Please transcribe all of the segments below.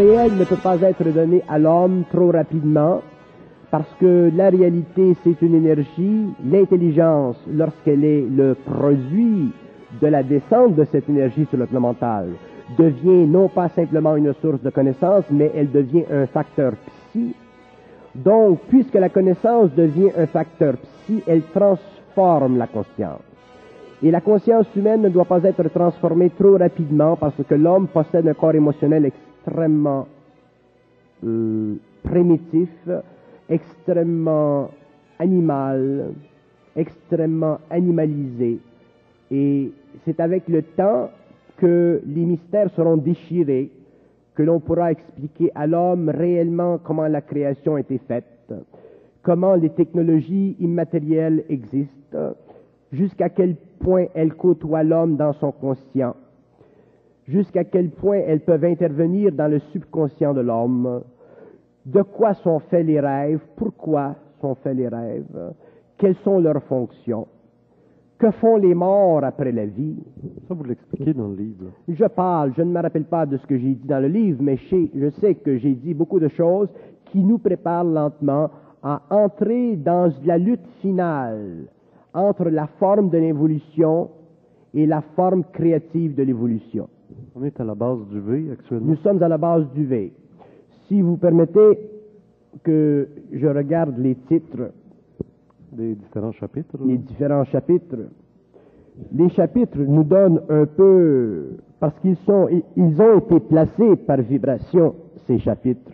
réel ne peut pas être donné à l'homme trop rapidement parce que la réalité, c'est une énergie. L'intelligence, lorsqu'elle est le produit de la descente de cette énergie sur le plan mental, devient non pas simplement une source de connaissance, mais elle devient un facteur psy. Donc, puisque la connaissance devient un facteur psy, elle transforme la conscience. Et la conscience humaine ne doit pas être transformée trop rapidement parce que l'homme possède un corps émotionnel extrêmement euh, primitif, extrêmement animal, extrêmement animalisé. Et c'est avec le temps que les mystères seront déchirés, que l'on pourra expliquer à l'homme réellement comment la création a été faite, comment les technologies immatérielles existent, jusqu'à quel point elles côtoient l'homme dans son conscient, jusqu'à quel point elles peuvent intervenir dans le subconscient de l'homme, de quoi sont faits les rêves, pourquoi sont faits les rêves, quelles sont leurs fonctions, que font les morts après la vie? Ça, vous l'expliquez dans le livre. Je parle, je ne me rappelle pas de ce que j'ai dit dans le livre, mais je sais que j'ai dit beaucoup de choses qui nous préparent lentement à entrer dans la lutte finale entre la forme de l'évolution et la forme créative de l'évolution. On est à la base du V actuellement. Nous sommes à la base du V. Si vous permettez que je regarde les titres des différents chapitres. Les différents chapitres. Les chapitres nous donnent un peu, parce qu'ils sont, ils ont été placés par vibration, ces chapitres.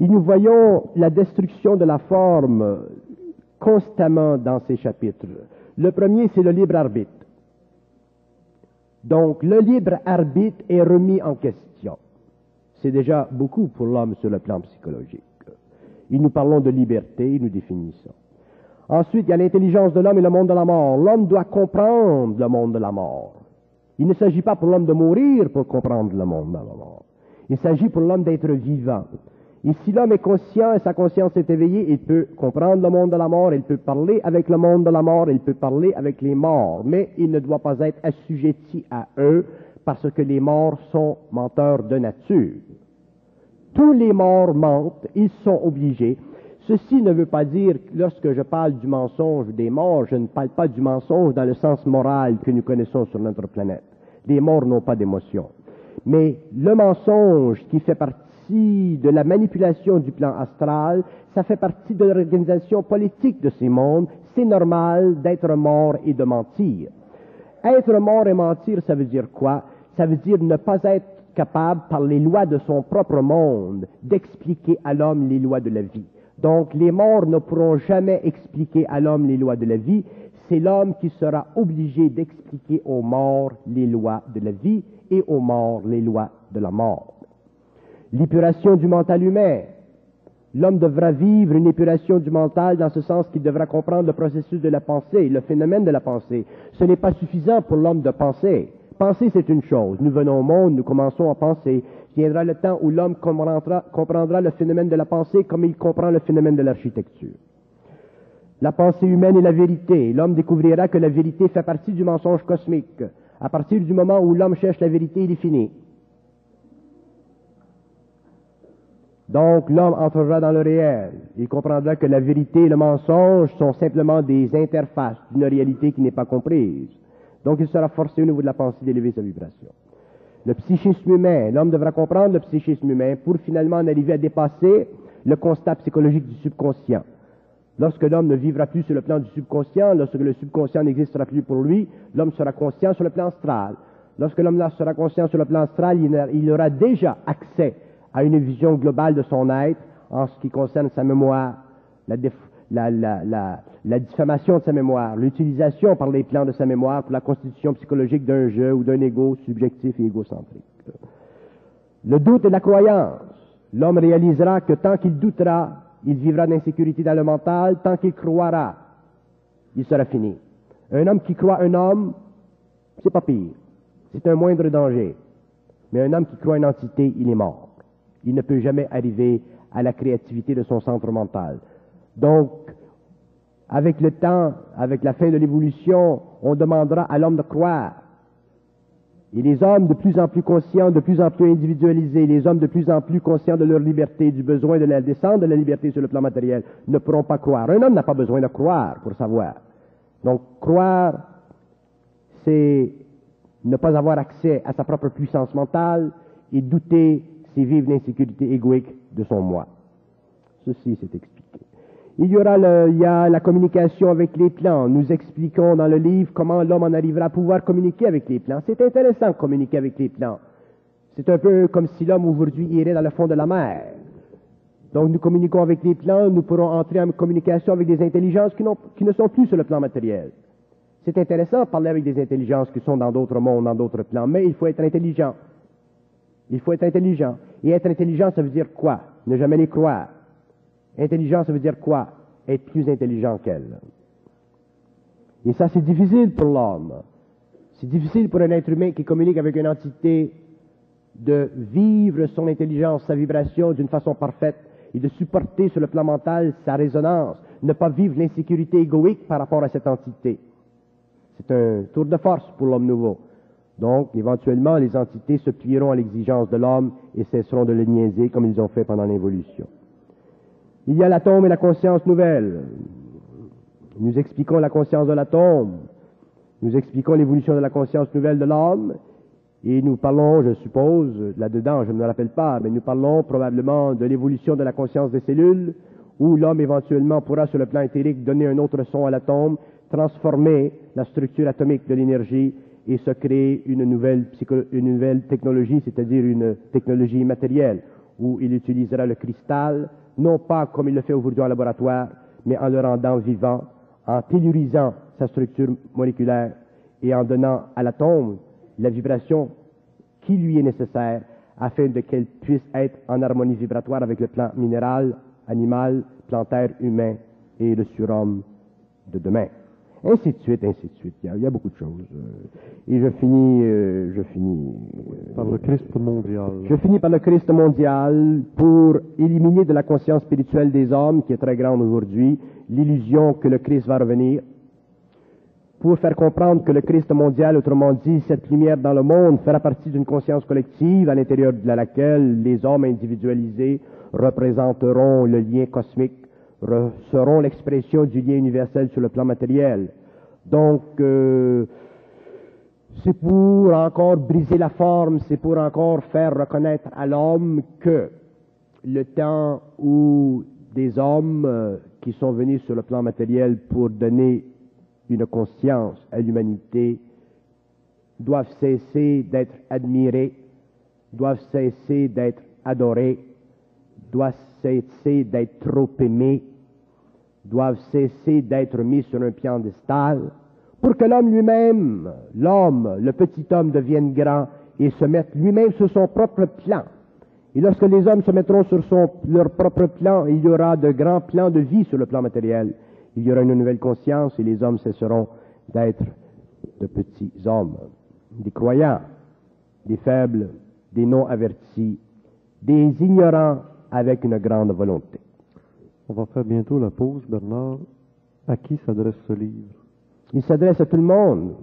Et nous voyons la destruction de la forme constamment dans ces chapitres. Le premier, c'est le libre arbitre. Donc, le libre arbitre est remis en question. C'est déjà beaucoup pour l'homme sur le plan psychologique. Et nous parlons de liberté, nous définissons. Ensuite, il y a l'intelligence de l'homme et le monde de la mort. L'homme doit comprendre le monde de la mort. Il ne s'agit pas pour l'homme de mourir pour comprendre le monde de la mort. Il s'agit pour l'homme d'être vivant. Et si l'homme est conscient et sa conscience est éveillée, il peut comprendre le monde de la mort, il peut parler avec le monde de la mort, il peut parler avec les morts, mais il ne doit pas être assujetti à eux parce que les morts sont menteurs de nature. Tous les morts mentent, ils sont obligés. Ceci ne veut pas dire, lorsque je parle du mensonge des morts, je ne parle pas du mensonge dans le sens moral que nous connaissons sur notre planète. Les morts n'ont pas d'émotion. Mais le mensonge qui fait partie de la manipulation du plan astral, ça fait partie de l'organisation politique de ces mondes. C'est normal d'être mort et de mentir. Être mort et mentir, ça veut dire quoi? Ça veut dire ne pas être capable, par les lois de son propre monde, d'expliquer à l'homme les lois de la vie. Donc les morts ne pourront jamais expliquer à l'homme les lois de la vie. C'est l'homme qui sera obligé d'expliquer aux morts les lois de la vie et aux morts les lois de la mort l'épuration du mental humain. L'homme devra vivre une épuration du mental dans ce sens qu'il devra comprendre le processus de la pensée, le phénomène de la pensée. Ce n'est pas suffisant pour l'homme de penser. Penser, c'est une chose. Nous venons au monde, nous commençons à penser. Viendra le temps où l'homme comprendra, le phénomène de la pensée comme il comprend le phénomène de l'architecture. La pensée humaine est la vérité. L'homme découvrira que la vérité fait partie du mensonge cosmique. À partir du moment où l'homme cherche la vérité, il est fini. Donc l'homme entrera dans le réel. Il comprendra que la vérité et le mensonge sont simplement des interfaces d'une réalité qui n'est pas comprise. Donc il sera forcé au niveau de la pensée d'élever sa vibration. Le psychisme humain, l'homme devra comprendre le psychisme humain pour finalement en arriver à dépasser le constat psychologique du subconscient. Lorsque l'homme ne vivra plus sur le plan du subconscient, lorsque le subconscient n'existera plus pour lui, l'homme sera conscient sur le plan astral. Lorsque l'homme sera conscient sur le plan astral, il aura déjà accès à une vision globale de son être en ce qui concerne sa mémoire, la, diffamation de sa mémoire, l'utilisation par les plans de sa mémoire pour la constitution psychologique d'un jeu ou d'un ego subjectif et égocentrique. Le doute et la croyance. L'homme réalisera que tant qu'il doutera, il vivra d'insécurité dans le mental, tant qu'il croira, il sera fini. Un homme qui croit un homme, c'est pas pire. C'est un moindre danger. Mais un homme qui croit une entité, il est mort il ne peut jamais arriver à la créativité de son centre mental. Donc, avec le temps, avec la fin de l'évolution, on demandera à l'homme de croire. Et les hommes de plus en plus conscients, de plus en plus individualisés, les hommes de plus en plus conscients de leur liberté, du besoin de la descente de la liberté sur le plan matériel, ne pourront pas croire. Un homme n'a pas besoin de croire pour savoir. Donc, croire, c'est ne pas avoir accès à sa propre puissance mentale et douter, c'est vivre l'insécurité égoïque de son moi. Ceci s'est expliqué. Il y aura il y a la communication avec les plans. Nous expliquons dans le livre comment l'homme en arrivera à pouvoir communiquer avec les plans. C'est intéressant de communiquer avec les plans. C'est un peu comme si l'homme aujourd'hui irait dans le fond de la mer. Donc nous communiquons avec les plans, nous pourrons entrer en communication avec des intelligences qui, qui ne sont plus sur le plan matériel. C'est intéressant de parler avec des intelligences qui sont dans d'autres mondes, dans d'autres plans, mais il faut être intelligent. Il faut être intelligent. Et être intelligent, ça veut dire quoi? Ne jamais les croire. Intelligent, ça veut dire quoi? Être plus intelligent qu'elle. Et ça, c'est difficile pour l'homme. C'est difficile pour un être humain qui communique avec une entité de vivre son intelligence, sa vibration d'une façon parfaite et de supporter sur le plan mental sa résonance, ne pas vivre l'insécurité égoïque par rapport à cette entité. C'est un tour de force pour l'homme nouveau. Donc, éventuellement, les entités se plieront à l'exigence de l'homme et cesseront de le niaiser comme ils ont fait pendant l'évolution. Il y a l'atome et la conscience nouvelle. Nous expliquons la conscience de l'atome. Nous expliquons l'évolution de la conscience nouvelle de l'homme. Et nous parlons, je suppose, là-dedans, je ne me rappelle pas, mais nous parlons probablement de l'évolution de la conscience des cellules, où l'homme éventuellement pourra, sur le plan éthérique, donner un autre son à l'atome, transformer la structure atomique de l'énergie et se créer une nouvelle, technologie, c'est-à-dire une technologie matérielle, où il utilisera le cristal, non pas comme il le fait aujourd'hui en laboratoire, mais en le rendant vivant, en tellurisant sa structure moléculaire et en donnant à l'atome la vibration qui lui est nécessaire afin de qu'elle puisse être en harmonie vibratoire avec le plan minéral, animal, plantaire, humain et le surhomme de demain. Ainsi de suite, ainsi de suite. Il y a, beaucoup de choses. Euh, et je finis, euh, je finis. Euh, par le Christ mondial. Je finis par le Christ mondial pour éliminer de la conscience spirituelle des hommes, qui est très grande aujourd'hui, l'illusion que le Christ va revenir. Pour faire comprendre que le Christ mondial, autrement dit, cette lumière dans le monde, fera partie d'une conscience collective à l'intérieur de laquelle les hommes individualisés représenteront le lien cosmique seront l'expression du lien universel sur le plan matériel. Donc, euh, c'est pour encore briser la forme, c'est pour encore faire reconnaître à l'homme que le temps où des hommes euh, qui sont venus sur le plan matériel pour donner une conscience à l'humanité doivent cesser d'être admirés, doivent cesser d'être adorés, doivent cesser d'être trop aimés, doivent cesser d'être mis sur un piédestal, pour que l'homme lui-même, l'homme, le petit homme devienne grand et se mette lui-même sur son propre plan. Et lorsque les hommes se mettront sur leur propre plan, il y aura de grands plans de vie sur le plan matériel. Il y aura une nouvelle conscience et les hommes cesseront d'être de petits hommes, des croyants, des faibles, des non avertis, des ignorants avec une grande volonté. On va faire bientôt la pause, Bernard. À qui s'adresse ce livre? Il s'adresse à tout le monde.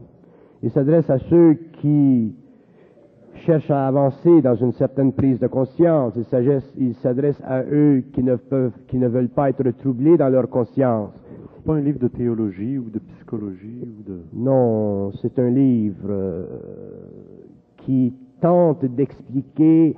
Il s'adresse à ceux qui cherchent à avancer dans une certaine prise de conscience. Il s'adresse à eux qui ne, peuvent, qui ne veulent pas être troublés dans leur conscience. C'est pas un livre de théologie ou de psychologie ou de... Non, c'est un livre euh, qui tente d'expliquer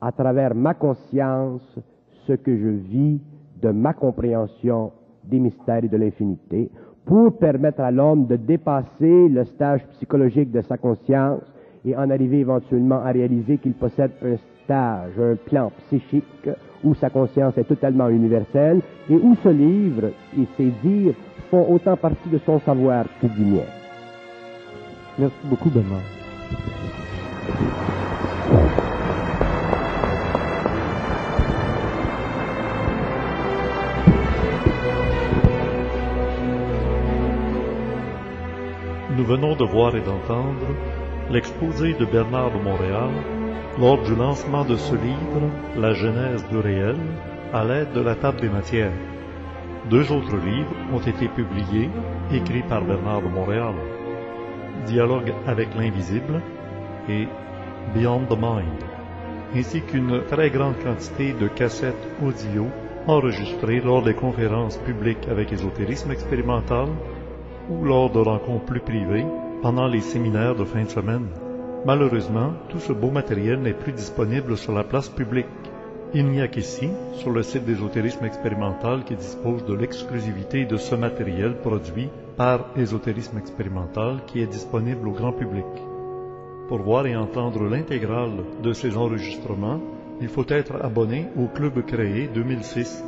à travers ma conscience ce que je vis de ma compréhension des mystères et de l'infinité pour permettre à l'homme de dépasser le stage psychologique de sa conscience et en arriver éventuellement à réaliser qu'il possède un stage, un plan psychique où sa conscience est totalement universelle et où ce livre et ses dires font autant partie de son savoir que du mien. Merci beaucoup, Bernard. Venons de voir et d'entendre l'exposé de Bernard de Montréal lors du lancement de ce livre, La Genèse du réel, à l'aide de la table des matières. Deux autres livres ont été publiés, écrits par Bernard de Montréal. Dialogue avec l'invisible, et Beyond the Mind, ainsi qu'une très grande quantité de cassettes audio enregistrées lors des conférences publiques avec ésotérisme expérimental ou lors de rencontres plus privées pendant les séminaires de fin de semaine. Malheureusement, tout ce beau matériel n'est plus disponible sur la place publique. Il n'y a qu'ici, sur le site d'ésotérisme expérimental, qui dispose de l'exclusivité de ce matériel produit par Ésotérisme expérimental qui est disponible au grand public. Pour voir et entendre l'intégrale de ces enregistrements, il faut être abonné au Club créé 2006.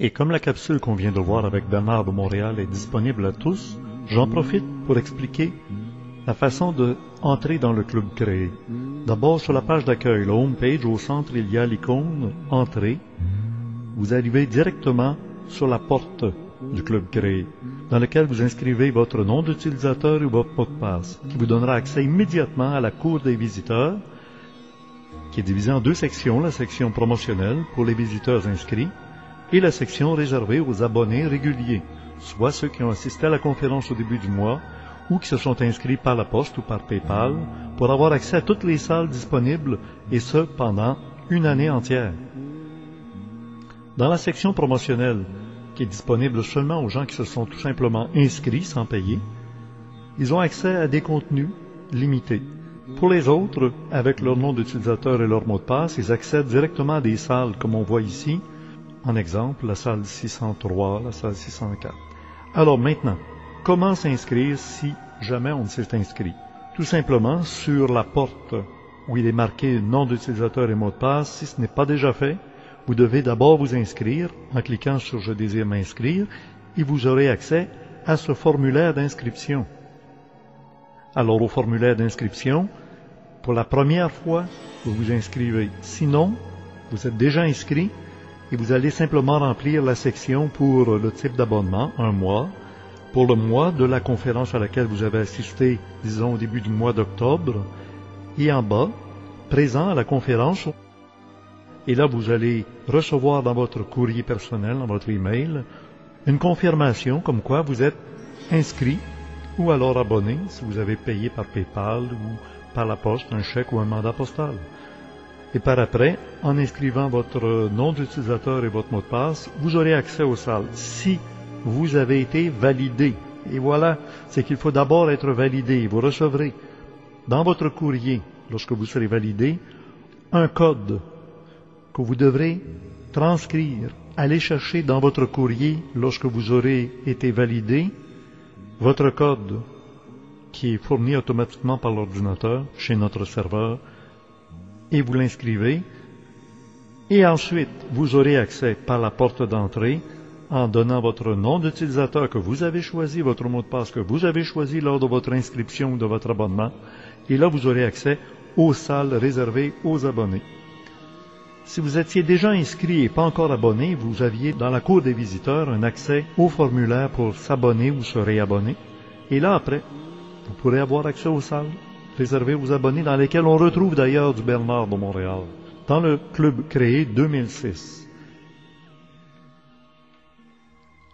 Et comme la capsule qu'on vient de voir avec Bernard de Montréal est disponible à tous, j'en profite pour expliquer la façon de entrer dans le club créé. D'abord, sur la page d'accueil, la home page, au centre, il y a l'icône Entrée. Vous arrivez directement sur la porte du club créé, dans lequel vous inscrivez votre nom d'utilisateur ou votre mot de passe, qui vous donnera accès immédiatement à la cour des visiteurs, qui est divisée en deux sections, la section promotionnelle pour les visiteurs inscrits et la section réservée aux abonnés réguliers, soit ceux qui ont assisté à la conférence au début du mois ou qui se sont inscrits par la poste ou par PayPal pour avoir accès à toutes les salles disponibles et ce pendant une année entière. Dans la section promotionnelle, qui est disponible seulement aux gens qui se sont tout simplement inscrits sans payer, ils ont accès à des contenus limités. Pour les autres, avec leur nom d'utilisateur et leur mot de passe, ils accèdent directement à des salles comme on voit ici, en exemple la salle 603, la salle 604. Alors maintenant, Comment s'inscrire si jamais on ne s'est inscrit? Tout simplement sur la porte où il est marqué nom d'utilisateur et mot de passe, si ce n'est pas déjà fait, vous devez d'abord vous inscrire en cliquant sur Je désire m'inscrire et vous aurez accès à ce formulaire d'inscription. Alors au formulaire d'inscription, pour la première fois, vous vous inscrivez. Sinon, vous êtes déjà inscrit et vous allez simplement remplir la section pour le type d'abonnement, un mois, pour le mois de la conférence à laquelle vous avez assisté, disons au début du mois d'octobre, et en bas, présent à la conférence. Et là, vous allez recevoir dans votre courrier personnel, dans votre email, une confirmation comme quoi vous êtes inscrit ou alors abonné si vous avez payé par PayPal ou par la poste un chèque ou un mandat postal. Et par après, en inscrivant votre nom d'utilisateur et votre mot de passe, vous aurez accès aux salles. Si vous avez été validé. Et voilà, c'est qu'il faut d'abord être validé. Vous recevrez dans votre courrier, lorsque vous serez validé, un code que vous devrez transcrire. Allez chercher dans votre courrier, lorsque vous aurez été validé, votre code qui est fourni automatiquement par l'ordinateur chez notre serveur, et vous l'inscrivez. Et ensuite, vous aurez accès par la porte d'entrée en donnant votre nom d'utilisateur que vous avez choisi, votre mot de passe que vous avez choisi lors de votre inscription ou de votre abonnement. Et là, vous aurez accès aux salles réservées aux abonnés. Si vous étiez déjà inscrit et pas encore abonné, vous aviez dans la cour des visiteurs un accès au formulaire pour s'abonner ou se réabonner. Et là, après, vous pourrez avoir accès aux salles réservées aux abonnés dans lesquelles on retrouve d'ailleurs du Bernard de Montréal, dans le club créé 2006.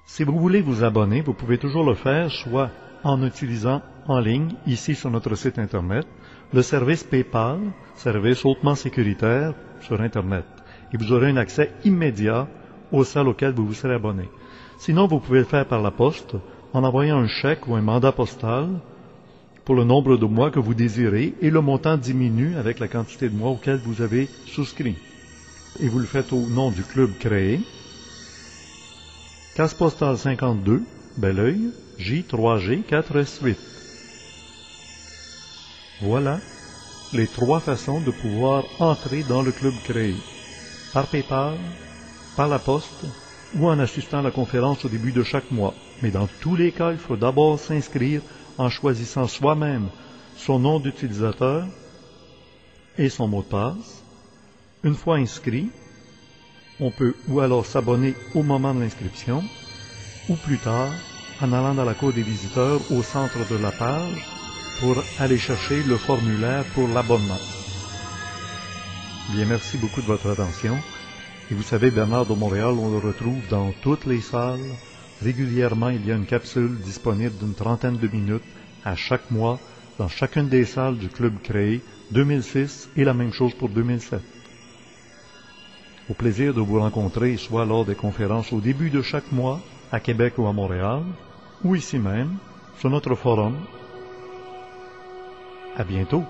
Si vous voulez vous abonner, vous pouvez toujours le faire soit en utilisant en ligne, ici sur notre site Internet, le service PayPal, service hautement sécuritaire sur Internet. Et vous aurez un accès immédiat aux salles auxquelles vous vous serez abonné. Sinon, vous pouvez le faire par la poste en envoyant un chèque ou un mandat postal pour le nombre de mois que vous désirez et le montant diminue avec la quantité de mois auxquels vous avez souscrit. Et vous le faites au nom du club créé Casse postale 52, Belleuil, J3G 4S8. Voilà les trois façons de pouvoir entrer dans le club créé. Par PayPal, par la poste ou en assistant à la conférence au début de chaque mois. Mais dans tous les cas, il faut d'abord s'inscrire en choisissant soi-même son nom d'utilisateur et son mot de passe. Une fois inscrit, on peut ou alors s'abonner au moment de l'inscription, ou plus tard, en allant dans la cour des visiteurs au centre de la page pour aller chercher le formulaire pour l'abonnement. Bien, merci beaucoup de votre attention. Et vous savez, Bernard de Montréal, on le retrouve dans toutes les salles Régulièrement, il y a une capsule disponible d'une trentaine de minutes à chaque mois dans chacune des salles du club créé 2006 et la même chose pour 2007. Au plaisir de vous rencontrer, soit lors des conférences au début de chaque mois, à Québec ou à Montréal, ou ici même, sur notre forum. À bientôt!